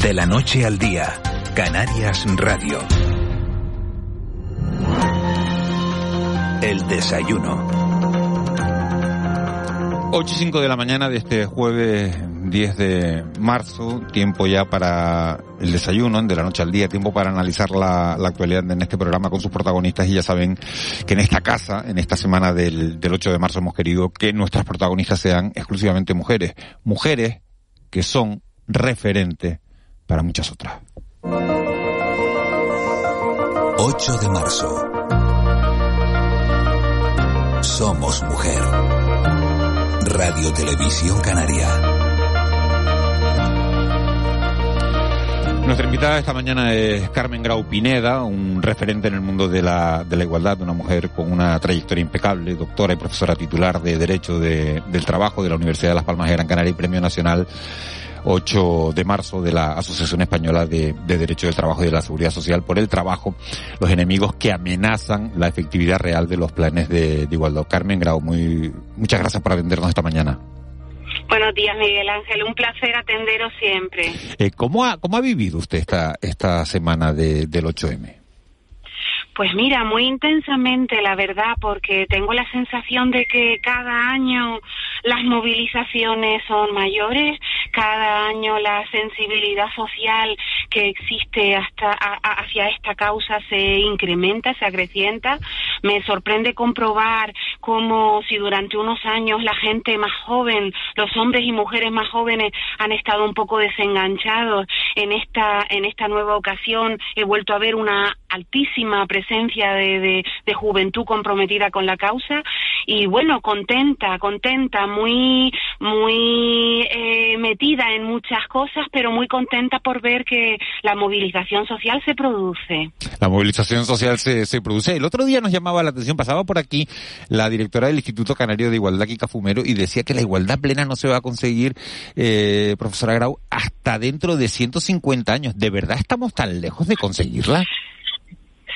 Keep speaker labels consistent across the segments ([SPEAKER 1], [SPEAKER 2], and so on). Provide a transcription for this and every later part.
[SPEAKER 1] De la noche al día, Canarias Radio. El desayuno.
[SPEAKER 2] 8 y 5 de la mañana de este jueves 10 de marzo, tiempo ya para el desayuno, de la noche al día, tiempo para analizar la, actualidad en este programa con sus protagonistas y ya saben que en esta casa, en esta semana del, del 8 de marzo hemos querido que nuestras protagonistas sean exclusivamente mujeres, mujeres que son referentes para muchas otras.
[SPEAKER 1] 8 de marzo. Somos mujer. Radio Televisión Canaria.
[SPEAKER 2] Nuestra invitada esta mañana es Carmen Grau Pineda, un referente en el mundo de la, de la igualdad, una mujer con una trayectoria impecable, doctora y profesora titular de Derecho de, del Trabajo de la Universidad de Las Palmas de Gran Canaria y Premio Nacional 8 de marzo de la Asociación Española de, de Derecho del Trabajo y de la Seguridad Social por el trabajo, los enemigos que amenazan la efectividad real de los planes de, de igualdad. Carmen Grau, muy, muchas gracias por atendernos esta mañana.
[SPEAKER 3] Buenos días, Miguel Ángel. Un placer atenderos siempre.
[SPEAKER 2] Eh, ¿cómo, ha, ¿Cómo ha vivido usted esta, esta semana de, del 8M?
[SPEAKER 3] Pues mira, muy intensamente, la verdad, porque tengo la sensación de que cada año las movilizaciones son mayores, cada año la sensibilidad social que existe hasta a, hacia esta causa se incrementa, se acrecienta. Me sorprende comprobar cómo si durante unos años la gente más joven, los hombres y mujeres más jóvenes han estado un poco desenganchados en esta en esta nueva ocasión he vuelto a ver una altísima presencia de, de, de juventud comprometida con la causa y bueno contenta contenta muy muy eh, metida en muchas cosas pero muy contenta por ver que la movilización social se produce.
[SPEAKER 2] La movilización social se, se produce. El otro día nos llamaba la atención pasaba por aquí la directora del Instituto Canario de Igualdad Kika Fumero y decía que la igualdad plena no se va a conseguir eh, profesora Grau hasta dentro de 150 años. De verdad estamos tan lejos de conseguirla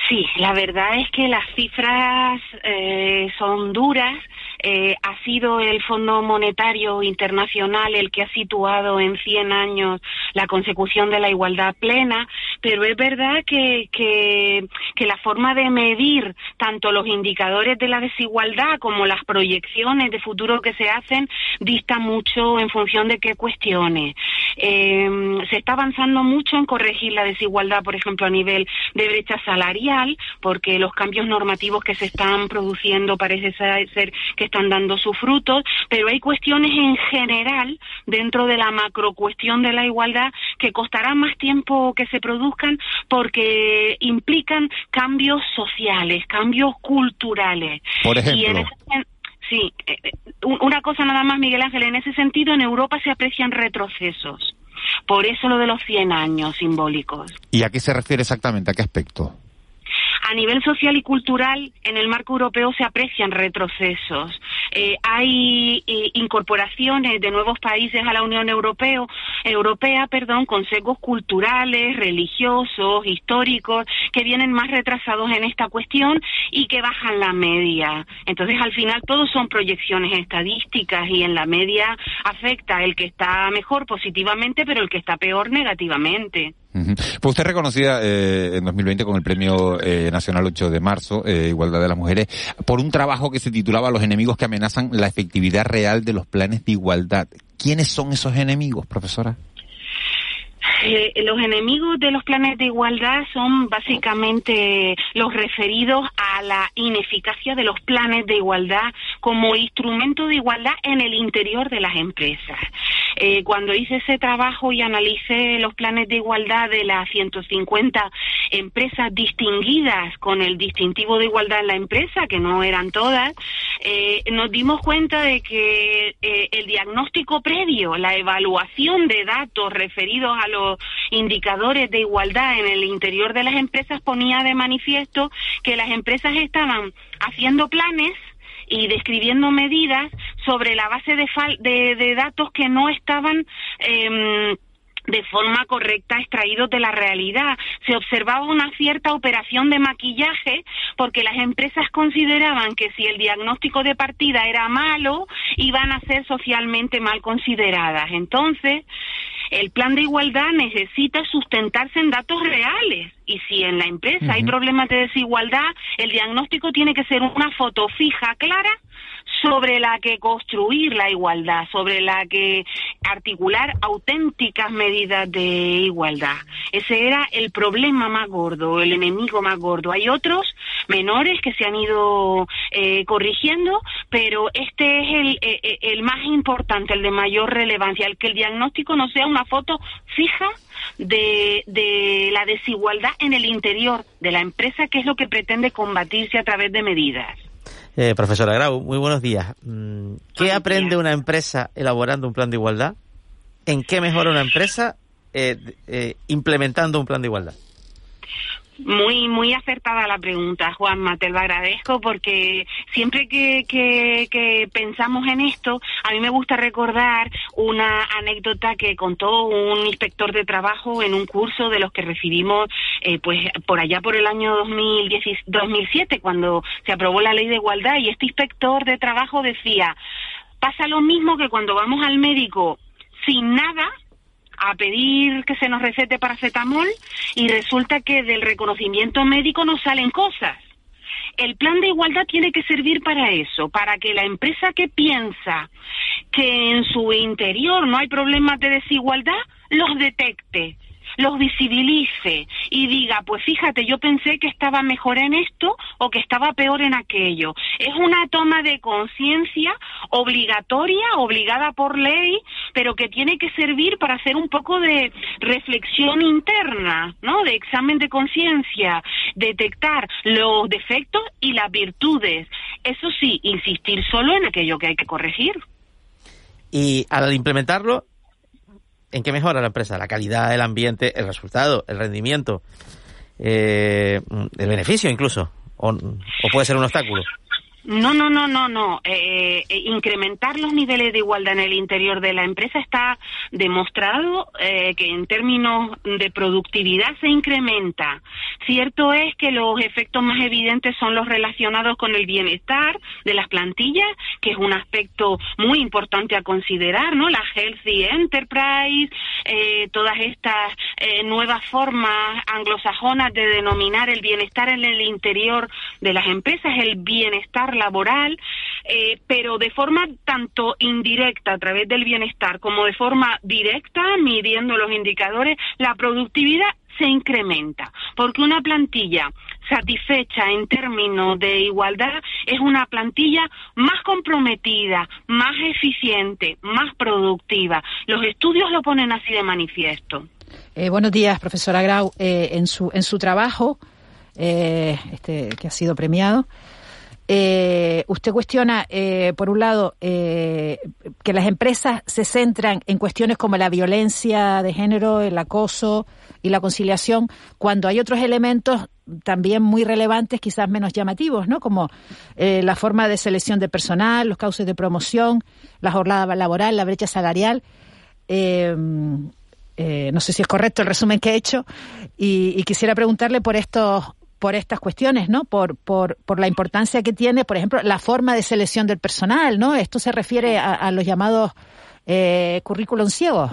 [SPEAKER 3] Sí, la verdad es que las cifras eh, son duras. Eh, ha sido el Fondo Monetario Internacional el que ha situado en 100 años la consecución de la igualdad plena, pero es verdad que, que, que la forma de medir tanto los indicadores de la desigualdad como las proyecciones de futuro que se hacen dista mucho en función de qué cuestiones. Eh, se está avanzando mucho en corregir la desigualdad, por ejemplo, a nivel de brecha salarial, porque los cambios normativos que se están produciendo parece ser que están dando sus frutos, pero hay cuestiones en general dentro de la macrocuestión de la igualdad que costará más tiempo que se produzcan porque implican cambios sociales, cambios culturales.
[SPEAKER 2] Por ejemplo.
[SPEAKER 3] Y en ese, sí, una cosa nada más, Miguel Ángel, en ese sentido en Europa se aprecian retrocesos. Por eso lo de los 100 años simbólicos.
[SPEAKER 2] ¿Y a qué se refiere exactamente? ¿A qué aspecto?
[SPEAKER 3] a nivel social y cultural, en el marco europeo se aprecian retrocesos. Eh, hay eh, incorporaciones de nuevos países a la Unión Europeo, Europea, perdón, con sesgos culturales, religiosos, históricos, que vienen más retrasados en esta cuestión y que bajan la media. Entonces, al final, todos son proyecciones estadísticas y en la media afecta el que está mejor positivamente, pero el que está peor negativamente.
[SPEAKER 2] Fue usted reconocida eh, en 2020 con el Premio eh, Nacional 8 de Marzo, eh, Igualdad de las Mujeres, por un trabajo que se titulaba Los enemigos que amenazan la efectividad real de los planes de igualdad. ¿Quiénes son esos enemigos, profesora?
[SPEAKER 3] Eh, los enemigos de los planes de igualdad son básicamente los referidos a la ineficacia de los planes de igualdad como instrumento de igualdad en el interior de las empresas. Eh, cuando hice ese trabajo y analicé los planes de igualdad de las 150 empresas distinguidas con el distintivo de igualdad en la empresa, que no eran todas, eh, nos dimos cuenta de que eh, el diagnóstico previo, la evaluación de datos referidos a los indicadores de igualdad en el interior de las empresas ponía de manifiesto que las empresas estaban haciendo planes y describiendo medidas sobre la base de, de, datos que no estaban eh, de forma correcta extraídos de la realidad. Se observaba una cierta operación de maquillaje porque las empresas consideraban que si el diagnóstico de partida era malo, iban a ser socialmente mal consideradas. Entonces, el plan de igualdad necesita sustentarse en datos reales. Y si en la empresa hay problemas de desigualdad, el diagnóstico tiene que ser una foto fija, clara, sobre la que construir la igualdad, sobre la que articular auténticas medidas de igualdad. Ese era el problema más gordo, el enemigo más gordo. Hay otros menores que se han ido eh, corrigiendo, pero este es el, eh, eh, el más importante, el de mayor relevancia, el que el diagnóstico no sea una foto fija de, de, la desigualdad en el interior de la empresa, que es lo que pretende combatirse a través de medidas.
[SPEAKER 4] Eh, profesora Grau, muy buenos días. Mm, ¿Qué aprende una empresa elaborando un plan de igualdad? ¿En qué mejora una empresa eh, eh, implementando un plan de igualdad?
[SPEAKER 3] Muy, muy acertada la pregunta, Juanma, te lo agradezco porque siempre que, que, pensamos en esto, a mí me gusta recordar una anécdota que contó un inspector de trabajo en un curso de los que recibimos eh, pues por allá por el año 2007, cuando se aprobó la ley de igualdad, y este inspector de trabajo decía, pasa lo mismo que cuando vamos al médico sin nada, a pedir que se nos recete paracetamol y resulta que del reconocimiento médico nos salen cosas. El plan de igualdad tiene que servir para eso, para que la empresa que piensa que en su interior no hay problemas de desigualdad, los detecte los visibilice y diga, pues fíjate, yo pensé que estaba mejor en esto o que estaba peor en aquello. Es una toma de conciencia obligatoria, obligada por ley, pero que tiene que servir para hacer un poco de reflexión interna, ¿no? De examen de conciencia, detectar los defectos y las virtudes. Eso sí, insistir solo en aquello que hay que corregir.
[SPEAKER 4] Y al implementarlo, ¿En qué mejora la empresa? La calidad, el ambiente, el resultado, el rendimiento, eh, el beneficio incluso. O, o puede ser un obstáculo.
[SPEAKER 3] No, no, no, no, no. Eh, eh, incrementar los niveles de igualdad en el interior de la empresa está demostrado eh, que en términos de productividad se incrementa. Cierto es que los efectos más evidentes son los relacionados con el bienestar de las plantillas, que es un aspecto muy importante a considerar, ¿no? La healthy enterprise, todas estas nuevas formas anglosajonas de denominar el bienestar en el interior de las empresas, el bienestar laboral, eh, pero de forma tanto indirecta a través del bienestar como de forma directa, midiendo los indicadores, la productividad se incrementa, porque una plantilla satisfecha en términos de igualdad es una plantilla más comprometida, más eficiente, más productiva. Los estudios lo ponen así de manifiesto.
[SPEAKER 5] Eh, buenos días, profesora Grau. Eh, en, su, en su trabajo, este, que ha sido premiado, eh, usted cuestiona, eh, por un lado, eh, que las empresas se centran en cuestiones como la violencia de género, el acoso y la conciliación, cuando hay otros elementos también muy relevantes, quizás menos llamativos, ¿no? Como la forma de selección de personal, los cauces de promoción, la jornada laboral, la brecha salarial. no sé si es correcto el resumen que he hecho y, y quisiera preguntarle por estos por estas cuestiones, ¿no? Por, por, por la importancia que tiene, por ejemplo, la forma de selección del personal, ¿no? Esto se refiere a, los llamados eh, currículum ciegos.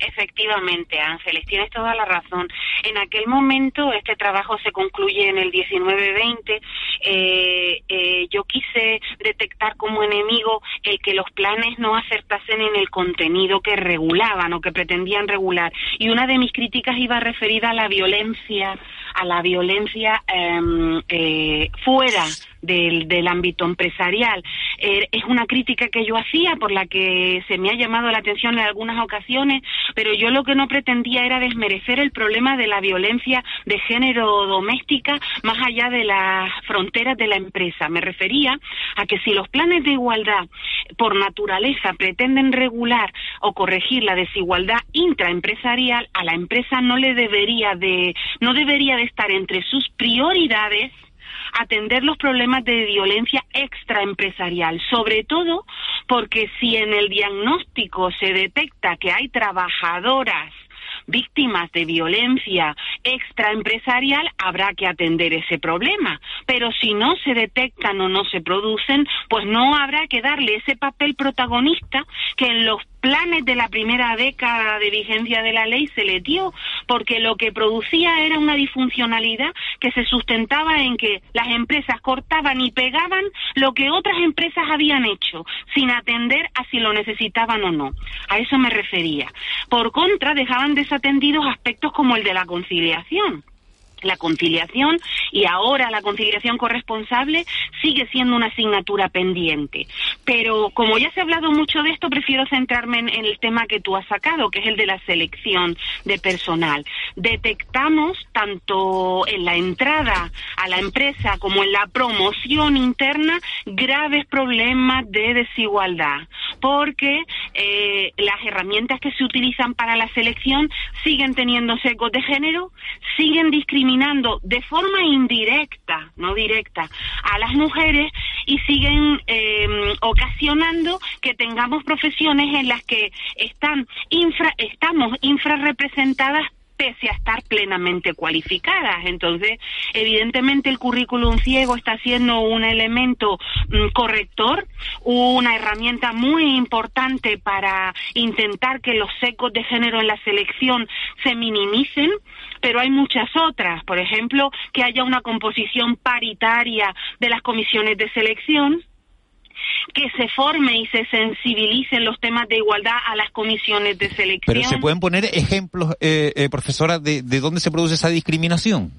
[SPEAKER 3] Efectivamente, Ángeles, tienes toda la razón. En aquel momento, este trabajo se concluye en el 1920. Eh, eh, yo quise detectar como enemigo el que los planes no acertasen en el contenido que regulaban o que pretendían regular. Y una de mis críticas iba referida a la violencia, a la violencia em, eh, fuera del, del ámbito empresarial. Eh, es una crítica que yo hacía por la que se me ha llamado la atención en algunas ocasiones, pero yo lo que no pretendía era desmerecer el problema de la violencia de género doméstica más allá de las fronteras de la empresa. Me refería a que si los planes de igualdad por naturaleza pretenden regular o corregir la desigualdad intraempresarial, a la empresa no le debería de no debería de estar entre sus prioridades atender los problemas de violencia extraempresarial, sobre todo porque si en el diagnóstico se detecta que hay trabajadoras víctimas de violencia extraempresarial, habrá que atender ese problema. Pero si no se detectan o no se producen, pues no habrá que darle ese papel protagonista que en los planes de la primera década de vigencia de la ley se le dio, porque lo que producía era una disfuncionalidad que se sustentaba en que las empresas cortaban y pegaban lo que otras empresas habían hecho, sin atender a si lo necesitaban o no. A eso me refería. Por contra, dejaban desatendidos aspectos como el de la conciliación la conciliación y ahora la conciliación corresponsable sigue siendo una asignatura pendiente. Pero como ya se ha hablado mucho de esto, prefiero centrarme en, el tema que tú has sacado, que es el de la selección de personal. Detectamos tanto en la entrada a la empresa como en la promoción interna graves problemas de desigualdad, porque eh, las herramientas que se utilizan para la selección siguen teniendo secos de género, siguen discriminando de forma indirecta, no directa, a las mujeres y siguen em, ocasionando que tengamos profesiones en las que están infra, estamos infrarrepresentadas pese a estar plenamente cualificadas. Entonces, evidentemente el currículum ciego está siendo un elemento mm, corrector, una herramienta muy importante para intentar que los secos de género en la selección se minimicen, pero hay muchas otras. Por ejemplo, que haya una composición paritaria de las comisiones de selección, que se forme y se sensibilicen los temas de igualdad a las comisiones de selección.
[SPEAKER 2] Pero se pueden poner ejemplos, eh, eh, profesora, de, de dónde se produce esa discriminación.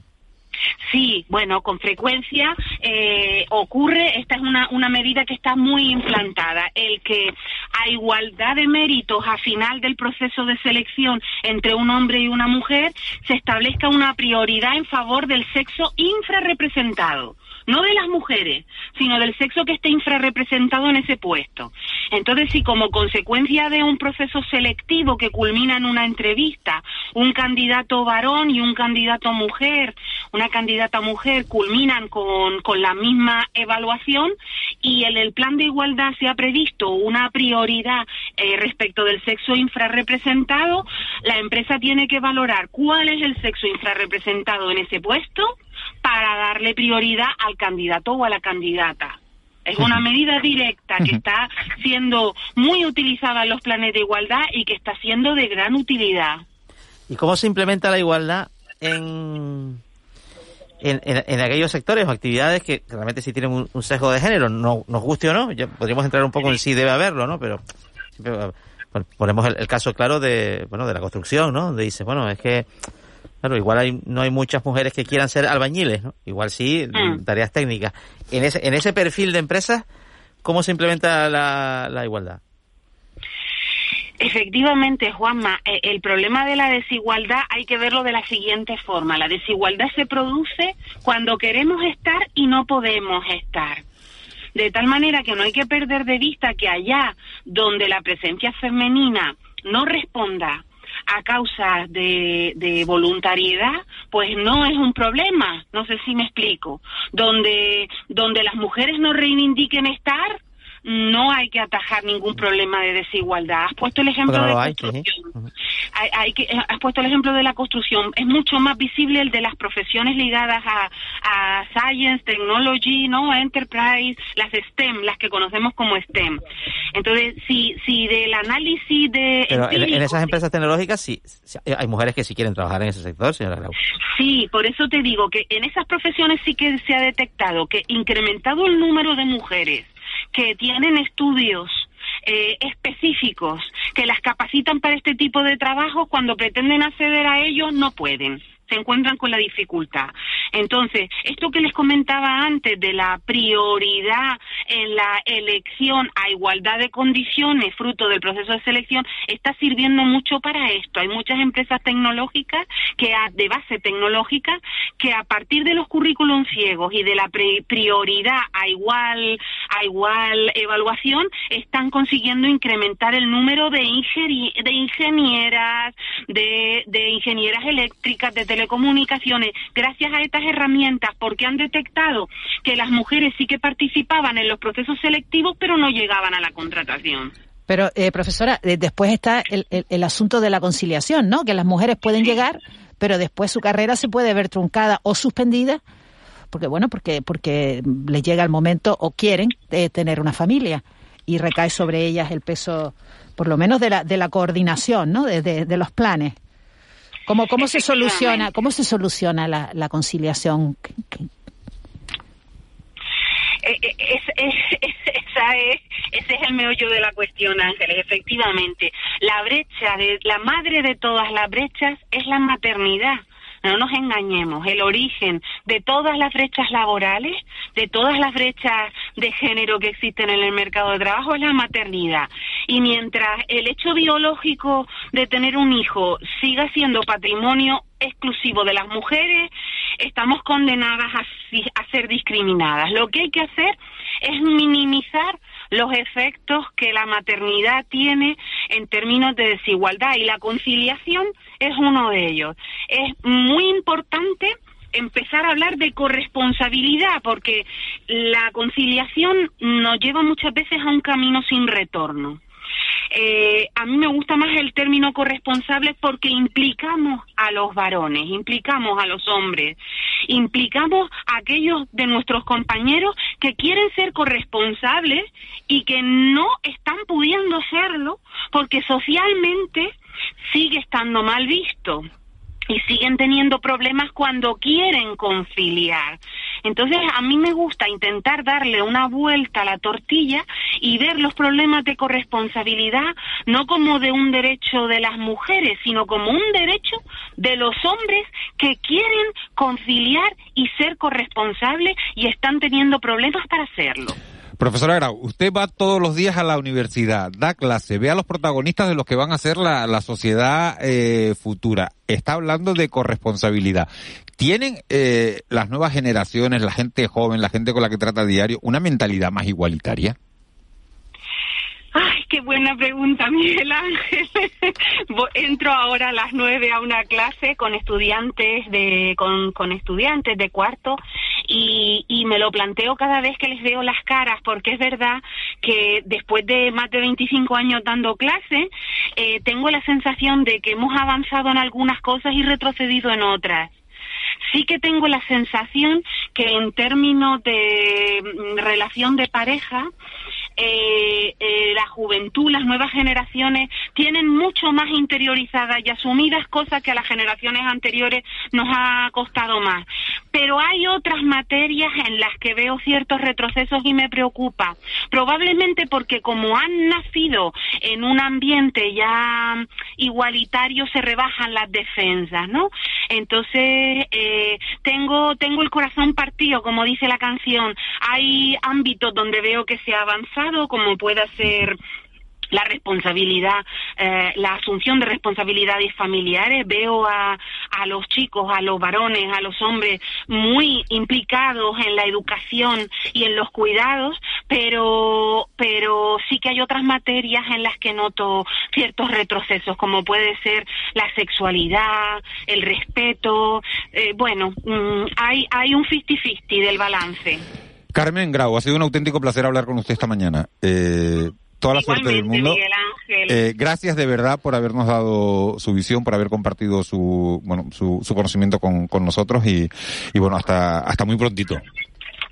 [SPEAKER 3] Sí, bueno, con frecuencia eh, ocurre, esta es una, una medida que está muy implantada, el que a igualdad de méritos a final del proceso de selección entre un hombre y una mujer se establezca una prioridad en favor del sexo infrarrepresentado no de las mujeres, sino del sexo que esté infrarrepresentado en ese puesto. Entonces, si como consecuencia de un proceso selectivo que culmina en una entrevista, un candidato varón y un candidato mujer, una candidata mujer culminan con, con la misma evaluación y en el plan de igualdad se ha previsto una prioridad eh, respecto del sexo infrarrepresentado, la empresa tiene que valorar cuál es el sexo infrarrepresentado en ese puesto, para darle prioridad al candidato o a la candidata. Es una medida directa que está siendo muy utilizada en los planes de igualdad y que está siendo de gran utilidad.
[SPEAKER 4] ¿Y cómo se implementa la igualdad en, en, aquellos sectores o actividades que realmente sí tienen un, sesgo de género? No, nos guste o no, ya podríamos entrar un poco en si debe haberlo, ¿no? Pero ponemos el, el, caso claro de, bueno, de la construcción, ¿no? Donde dice, bueno, es que Claro, igual hay, no hay muchas mujeres que quieran ser albañiles, ¿no? Igual sí, mm. tareas técnicas. En ese, en ese perfil de empresas, ¿cómo se implementa la, la igualdad?
[SPEAKER 3] Efectivamente, Juanma, eh, el problema de la desigualdad hay que verlo de la siguiente forma. La desigualdad se produce cuando queremos estar y no podemos estar. De tal manera que no hay que perder de vista que allá donde la presencia femenina no responda a causa de, de, voluntariedad, pues no es un problema. No sé si me explico. Donde, donde las mujeres no reivindiquen estar, no hay que atajar ningún problema de desigualdad. Has puesto el ejemplo de la construcción. Hay, que, has puesto el ejemplo de la construcción. Es mucho más visible el de las profesiones ligadas a, a science, technology, no, enterprise, las STEM, las que conocemos como STEM. Entonces, si, si del análisis de
[SPEAKER 4] Pero en, esas empresas tecnológicas sí, hay mujeres que sí quieren trabajar en ese sector, señora Grau.
[SPEAKER 3] Sí, por eso te digo que en esas profesiones sí que se ha detectado que incrementado el número de mujeres que tienen estudios eh, específicos que las capacitan para este tipo de trabajo, cuando pretenden acceder a ellos no pueden se encuentran con la dificultad. Entonces, esto que les comentaba antes de la prioridad en la elección a igualdad de condiciones fruto del proceso de selección está sirviendo mucho para esto. Hay muchas empresas tecnológicas que de base tecnológica que a partir de los currículums ciegos y de la prioridad a igual a igual evaluación están consiguiendo incrementar el número de, de ingenieras, de, de ingenieras eléctricas, de telecomunicaciones, gracias a estas herramientas, porque han detectado que las mujeres sí que participaban en los procesos selectivos, pero no llegaban a la contratación.
[SPEAKER 5] Pero, eh, profesora, eh, después está el, el, asunto de la conciliación, ¿no? Que las mujeres pueden llegar, pero después su carrera se puede ver truncada o suspendida, porque, bueno, porque, porque les llega el momento o quieren eh, tener una familia y recae sobre ellas el peso, por lo menos de la, de la coordinación, ¿no? De, de, los planes. ¿Cómo, cómo se soluciona, cómo se soluciona la, la conciliación?
[SPEAKER 3] Eh, eh, es, esa es, ese es el meollo de la cuestión, Ángeles. Efectivamente, la brecha, de, la madre de todas las brechas es la maternidad. No nos engañemos, el origen de todas las brechas laborales, de todas las brechas de género que existen en el mercado de trabajo es la maternidad. Y mientras el hecho biológico de tener un hijo siga siendo patrimonio exclusivo de las mujeres, estamos condenadas a, ser discriminadas. Lo que hay que hacer es minimizar los efectos que la maternidad tiene en términos de desigualdad y la conciliación es uno de ellos. Es muy importante empezar a hablar de corresponsabilidad, porque la conciliación nos lleva muchas veces a un camino sin retorno. Eh, a mí me gusta más el término corresponsable porque implicamos a los varones, implicamos a los hombres, implicamos a aquellos de nuestros compañeros que quieren ser corresponsables y que no están pudiendo serlo porque socialmente sigue estando mal visto y siguen teniendo problemas cuando quieren conciliar. Entonces, a mí me gusta intentar darle una vuelta a la tortilla y ver los problemas de corresponsabilidad no como de un derecho de las mujeres, sino como un derecho de los hombres que quieren conciliar y ser corresponsables y están teniendo problemas para hacerlo.
[SPEAKER 2] Profesora Grau, usted va todos los días a la universidad, da clase, ve a los protagonistas de los que van a ser la, sociedad eh, futura. Está hablando de corresponsabilidad. ¿Tienen eh, las nuevas generaciones, la gente joven, la gente con la que trata diario, una mentalidad más igualitaria?
[SPEAKER 3] Ay, qué buena pregunta, Miguel Ángel. Entro ahora a las nueve a una clase con estudiantes de con, con estudiantes de cuarto y, y, me lo planteo cada vez que les veo las caras porque es verdad que después de más de 25 años dando clase eh, tengo la sensación de que hemos avanzado en algunas cosas y retrocedido en otras. Sí que tengo la sensación que en términos de mm, relación de pareja eh, eh, la juventud, las nuevas generaciones tienen mucho más interiorizadas y asumidas cosas que a las generaciones anteriores nos ha costado más. Pero hay otras materias en las que veo ciertos retrocesos y me preocupa. Probablemente porque como han nacido en un ambiente ya igualitario se rebajan las defensas, ¿no? Entonces eh, tengo tengo el corazón partido, como dice la canción. Hay ámbitos donde veo que se ha como pueda ser la responsabilidad, eh, la asunción de responsabilidades familiares. Veo a, a los chicos, a los varones, a los hombres muy implicados en la educación y en los cuidados, pero, pero sí que hay otras materias en las que noto ciertos retrocesos, como puede ser la sexualidad, el respeto. Eh, bueno, mm, hay, hay un 50-50 del balance.
[SPEAKER 2] Carmen Grau, ha sido un auténtico placer hablar con usted esta mañana. Eh, toda la suerte del mundo. Eh, gracias de verdad por habernos dado su visión, por haber compartido su, bueno, su, conocimiento con, nosotros y, bueno, hasta, hasta muy prontito.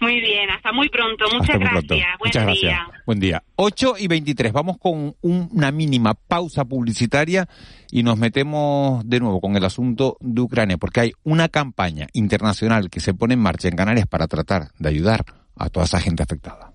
[SPEAKER 3] Muy bien, hasta muy pronto. Muchas gracias.
[SPEAKER 2] Muchas gracias. Buen día. 8 y 23. Vamos con una mínima pausa publicitaria y nos metemos de nuevo con el asunto de Ucrania, porque hay una campaña internacional que se pone en marcha en Canarias para tratar de ayudar a toda esa gente afectada.